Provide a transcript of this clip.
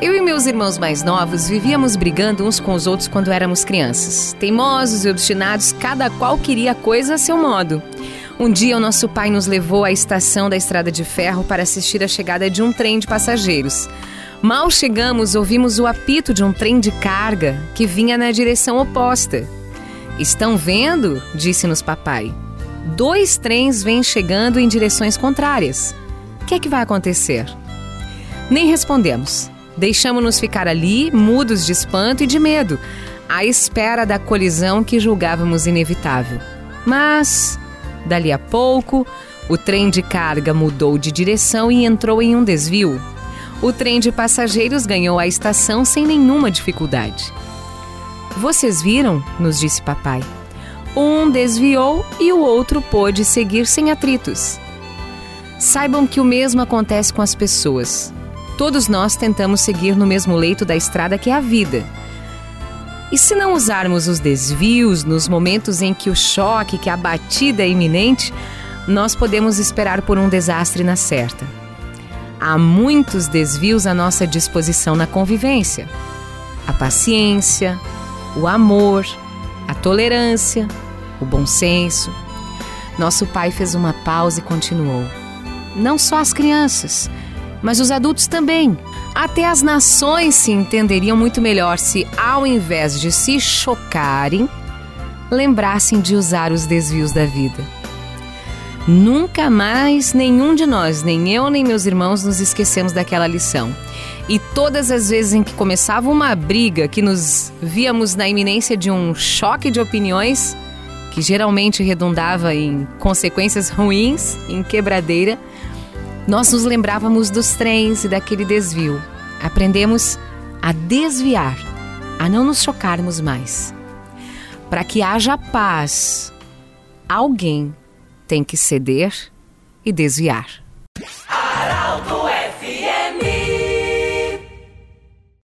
Eu e meus irmãos mais novos vivíamos brigando uns com os outros quando éramos crianças. Teimosos e obstinados, cada qual queria a coisa a seu modo. Um dia, o nosso pai nos levou à estação da estrada de ferro para assistir a chegada de um trem de passageiros. Mal chegamos, ouvimos o apito de um trem de carga que vinha na direção oposta. Estão vendo? disse-nos papai. Dois trens vêm chegando em direções contrárias. Que é que vai acontecer? Nem respondemos. Deixamos-nos ficar ali, mudos de espanto e de medo, à espera da colisão que julgávamos inevitável. Mas, dali a pouco, o trem de carga mudou de direção e entrou em um desvio. O trem de passageiros ganhou a estação sem nenhuma dificuldade. Vocês viram? nos disse papai. Um desviou e o outro pôde seguir sem atritos. Saibam que o mesmo acontece com as pessoas. Todos nós tentamos seguir no mesmo leito da estrada que é a vida. E se não usarmos os desvios nos momentos em que o choque, que a batida é iminente, nós podemos esperar por um desastre na certa. Há muitos desvios à nossa disposição na convivência: a paciência, o amor, a tolerância, o bom senso. Nosso pai fez uma pausa e continuou. Não só as crianças, mas os adultos também. Até as nações se entenderiam muito melhor se, ao invés de se chocarem, lembrassem de usar os desvios da vida. Nunca mais nenhum de nós, nem eu nem meus irmãos, nos esquecemos daquela lição. E todas as vezes em que começava uma briga, que nos víamos na iminência de um choque de opiniões, que geralmente redundava em consequências ruins, em quebradeira, nós nos lembrávamos dos trens e daquele desvio. Aprendemos a desviar, a não nos chocarmos mais. Para que haja paz, alguém tem que ceder e desviar. Araldo